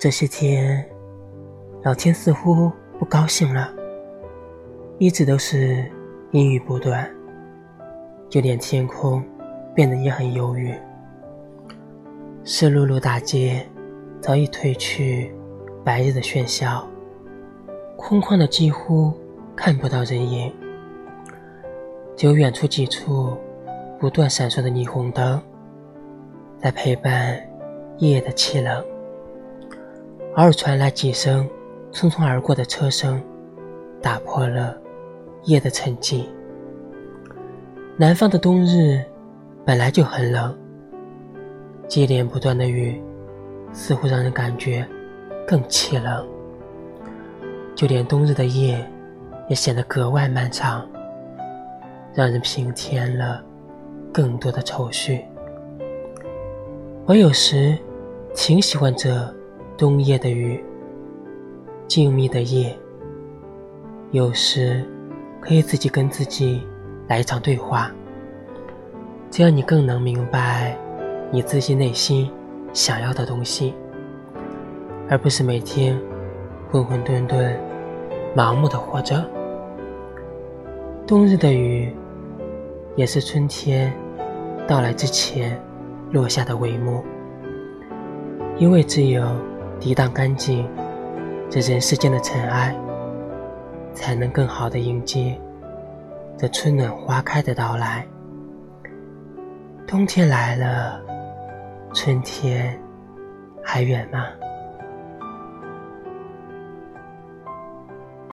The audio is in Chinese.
这些天，老天似乎不高兴了，一直都是阴雨不断，就连天空变得也很忧郁。湿漉漉大街早已褪去白日的喧嚣，空旷的几乎看不到人影，只有远处几处不断闪烁的霓虹灯，在陪伴夜的凄冷。偶尔传来几声匆匆而过的车声，打破了夜的沉寂。南方的冬日本来就很冷，接连不断的雨似乎让人感觉更凄冷。就连冬日的夜也显得格外漫长，让人平添了更多的愁绪。我有时挺喜欢这。冬夜的雨，静谧的夜，有时可以自己跟自己来一场对话，这样你更能明白你自己内心想要的东西，而不是每天混混沌沌、盲目的活着。冬日的雨，也是春天到来之前落下的帷幕，因为只有。涤荡干净这人世间的尘埃，才能更好的迎接这春暖花开的到来。冬天来了，春天还远吗？